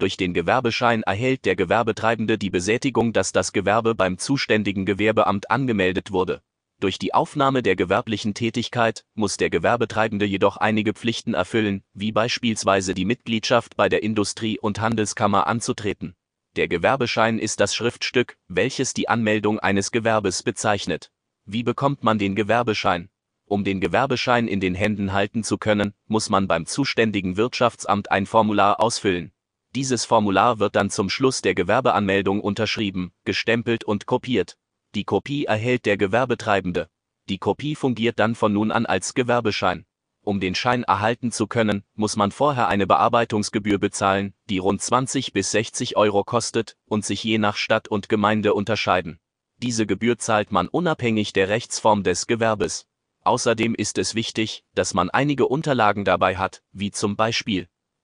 Durch den Gewerbeschein erhält der Gewerbetreibende die Besätigung, dass das Gewerbe beim zuständigen Gewerbeamt angemeldet wurde. Durch die Aufnahme der gewerblichen Tätigkeit muss der Gewerbetreibende jedoch einige Pflichten erfüllen, wie beispielsweise die Mitgliedschaft bei der Industrie- und Handelskammer anzutreten. Der Gewerbeschein ist das Schriftstück, welches die Anmeldung eines Gewerbes bezeichnet. Wie bekommt man den Gewerbeschein? Um den Gewerbeschein in den Händen halten zu können, muss man beim zuständigen Wirtschaftsamt ein Formular ausfüllen. Dieses Formular wird dann zum Schluss der Gewerbeanmeldung unterschrieben, gestempelt und kopiert. Die Kopie erhält der Gewerbetreibende. Die Kopie fungiert dann von nun an als Gewerbeschein. Um den Schein erhalten zu können, muss man vorher eine Bearbeitungsgebühr bezahlen, die rund 20 bis 60 Euro kostet und sich je nach Stadt und Gemeinde unterscheiden. Diese Gebühr zahlt man unabhängig der Rechtsform des Gewerbes. Außerdem ist es wichtig, dass man einige Unterlagen dabei hat, wie zum Beispiel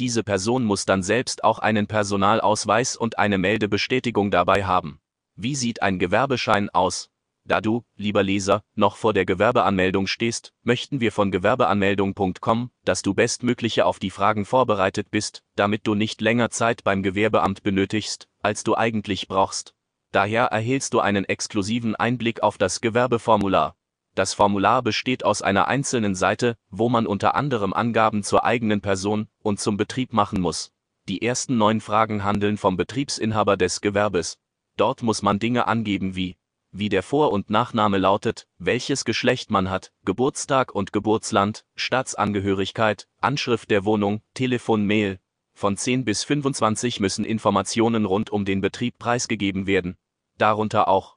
diese Person muss dann selbst auch einen Personalausweis und eine Meldebestätigung dabei haben. Wie sieht ein Gewerbeschein aus? Da du, lieber Leser, noch vor der Gewerbeanmeldung stehst, möchten wir von gewerbeanmeldung.com, dass du bestmögliche auf die Fragen vorbereitet bist, damit du nicht länger Zeit beim Gewerbeamt benötigst, als du eigentlich brauchst. Daher erhältst du einen exklusiven Einblick auf das Gewerbeformular. Das Formular besteht aus einer einzelnen Seite, wo man unter anderem Angaben zur eigenen Person und zum Betrieb machen muss. Die ersten neun Fragen handeln vom Betriebsinhaber des Gewerbes. Dort muss man Dinge angeben wie wie der Vor- und Nachname lautet, welches Geschlecht man hat, Geburtstag und Geburtsland, Staatsangehörigkeit, Anschrift der Wohnung, Telefon, Mail. Von 10 bis 25 müssen Informationen rund um den Betrieb preisgegeben werden. Darunter auch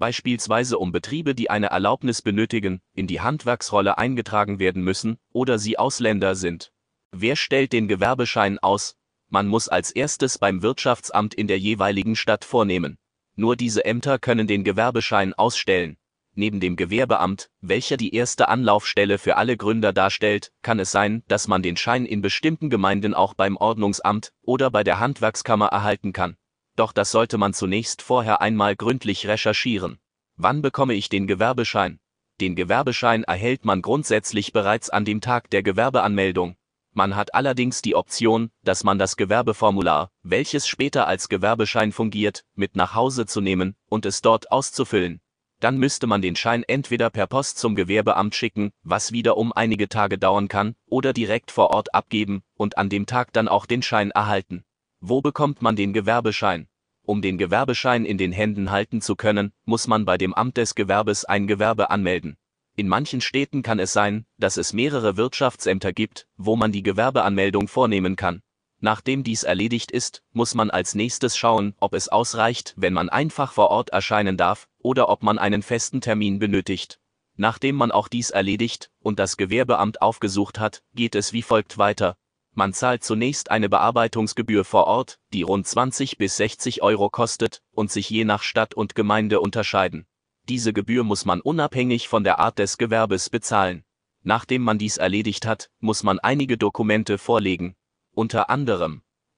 beispielsweise um Betriebe, die eine Erlaubnis benötigen, in die Handwerksrolle eingetragen werden müssen oder sie Ausländer sind. Wer stellt den Gewerbeschein aus? Man muss als erstes beim Wirtschaftsamt in der jeweiligen Stadt vornehmen. Nur diese Ämter können den Gewerbeschein ausstellen. Neben dem Gewerbeamt, welcher die erste Anlaufstelle für alle Gründer darstellt, kann es sein, dass man den Schein in bestimmten Gemeinden auch beim Ordnungsamt oder bei der Handwerkskammer erhalten kann doch das sollte man zunächst vorher einmal gründlich recherchieren. Wann bekomme ich den Gewerbeschein? Den Gewerbeschein erhält man grundsätzlich bereits an dem Tag der Gewerbeanmeldung. Man hat allerdings die Option, dass man das Gewerbeformular, welches später als Gewerbeschein fungiert, mit nach Hause zu nehmen und es dort auszufüllen. Dann müsste man den Schein entweder per Post zum Gewerbeamt schicken, was wiederum einige Tage dauern kann, oder direkt vor Ort abgeben und an dem Tag dann auch den Schein erhalten. Wo bekommt man den Gewerbeschein? Um den Gewerbeschein in den Händen halten zu können, muss man bei dem Amt des Gewerbes ein Gewerbe anmelden. In manchen Städten kann es sein, dass es mehrere Wirtschaftsämter gibt, wo man die Gewerbeanmeldung vornehmen kann. Nachdem dies erledigt ist, muss man als nächstes schauen, ob es ausreicht, wenn man einfach vor Ort erscheinen darf, oder ob man einen festen Termin benötigt. Nachdem man auch dies erledigt und das Gewerbeamt aufgesucht hat, geht es wie folgt weiter. Man zahlt zunächst eine Bearbeitungsgebühr vor Ort, die rund 20 bis 60 Euro kostet und sich je nach Stadt und Gemeinde unterscheiden. Diese Gebühr muss man unabhängig von der Art des Gewerbes bezahlen. Nachdem man dies erledigt hat, muss man einige Dokumente vorlegen. Unter anderem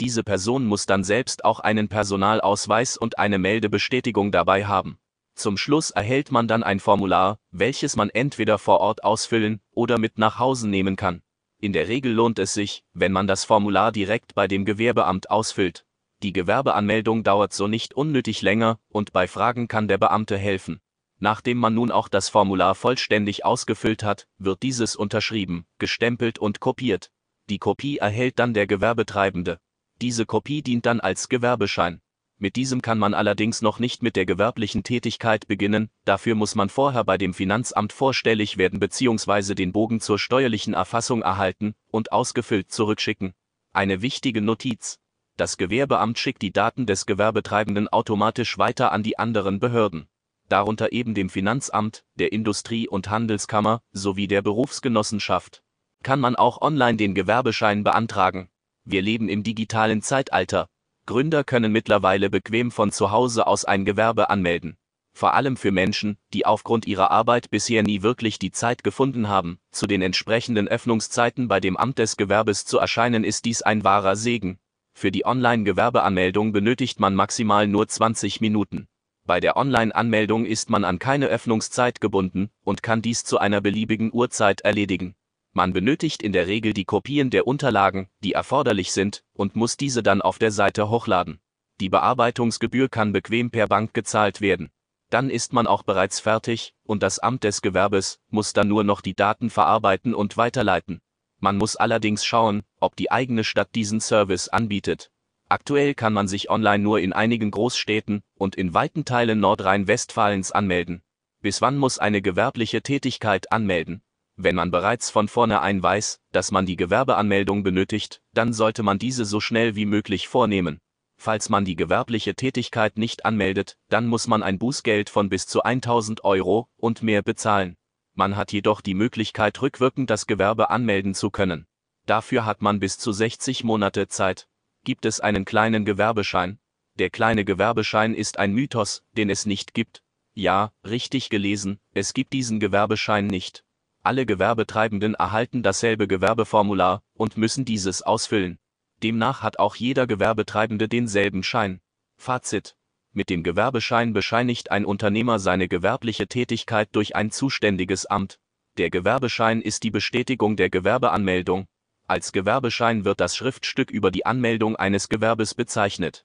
diese Person muss dann selbst auch einen Personalausweis und eine Meldebestätigung dabei haben. Zum Schluss erhält man dann ein Formular, welches man entweder vor Ort ausfüllen oder mit nach Hause nehmen kann. In der Regel lohnt es sich, wenn man das Formular direkt bei dem Gewerbeamt ausfüllt. Die Gewerbeanmeldung dauert so nicht unnötig länger und bei Fragen kann der Beamte helfen. Nachdem man nun auch das Formular vollständig ausgefüllt hat, wird dieses unterschrieben, gestempelt und kopiert. Die Kopie erhält dann der Gewerbetreibende. Diese Kopie dient dann als Gewerbeschein. Mit diesem kann man allerdings noch nicht mit der gewerblichen Tätigkeit beginnen, dafür muss man vorher bei dem Finanzamt vorstellig werden bzw. den Bogen zur steuerlichen Erfassung erhalten und ausgefüllt zurückschicken. Eine wichtige Notiz. Das Gewerbeamt schickt die Daten des Gewerbetreibenden automatisch weiter an die anderen Behörden. Darunter eben dem Finanzamt, der Industrie- und Handelskammer sowie der Berufsgenossenschaft. Kann man auch online den Gewerbeschein beantragen. Wir leben im digitalen Zeitalter. Gründer können mittlerweile bequem von zu Hause aus ein Gewerbe anmelden. Vor allem für Menschen, die aufgrund ihrer Arbeit bisher nie wirklich die Zeit gefunden haben, zu den entsprechenden Öffnungszeiten bei dem Amt des Gewerbes zu erscheinen, ist dies ein wahrer Segen. Für die Online-Gewerbeanmeldung benötigt man maximal nur 20 Minuten. Bei der Online-Anmeldung ist man an keine Öffnungszeit gebunden und kann dies zu einer beliebigen Uhrzeit erledigen. Man benötigt in der Regel die Kopien der Unterlagen, die erforderlich sind, und muss diese dann auf der Seite hochladen. Die Bearbeitungsgebühr kann bequem per Bank gezahlt werden. Dann ist man auch bereits fertig, und das Amt des Gewerbes muss dann nur noch die Daten verarbeiten und weiterleiten. Man muss allerdings schauen, ob die eigene Stadt diesen Service anbietet. Aktuell kann man sich online nur in einigen Großstädten und in weiten Teilen Nordrhein-Westfalens anmelden. Bis wann muss eine gewerbliche Tätigkeit anmelden? Wenn man bereits von vornherein weiß, dass man die Gewerbeanmeldung benötigt, dann sollte man diese so schnell wie möglich vornehmen. Falls man die gewerbliche Tätigkeit nicht anmeldet, dann muss man ein Bußgeld von bis zu 1000 Euro und mehr bezahlen. Man hat jedoch die Möglichkeit rückwirkend das Gewerbe anmelden zu können. Dafür hat man bis zu 60 Monate Zeit. Gibt es einen kleinen Gewerbeschein? Der kleine Gewerbeschein ist ein Mythos, den es nicht gibt. Ja, richtig gelesen, es gibt diesen Gewerbeschein nicht. Alle Gewerbetreibenden erhalten dasselbe Gewerbeformular und müssen dieses ausfüllen. Demnach hat auch jeder Gewerbetreibende denselben Schein. Fazit. Mit dem Gewerbeschein bescheinigt ein Unternehmer seine gewerbliche Tätigkeit durch ein zuständiges Amt. Der Gewerbeschein ist die Bestätigung der Gewerbeanmeldung. Als Gewerbeschein wird das Schriftstück über die Anmeldung eines Gewerbes bezeichnet.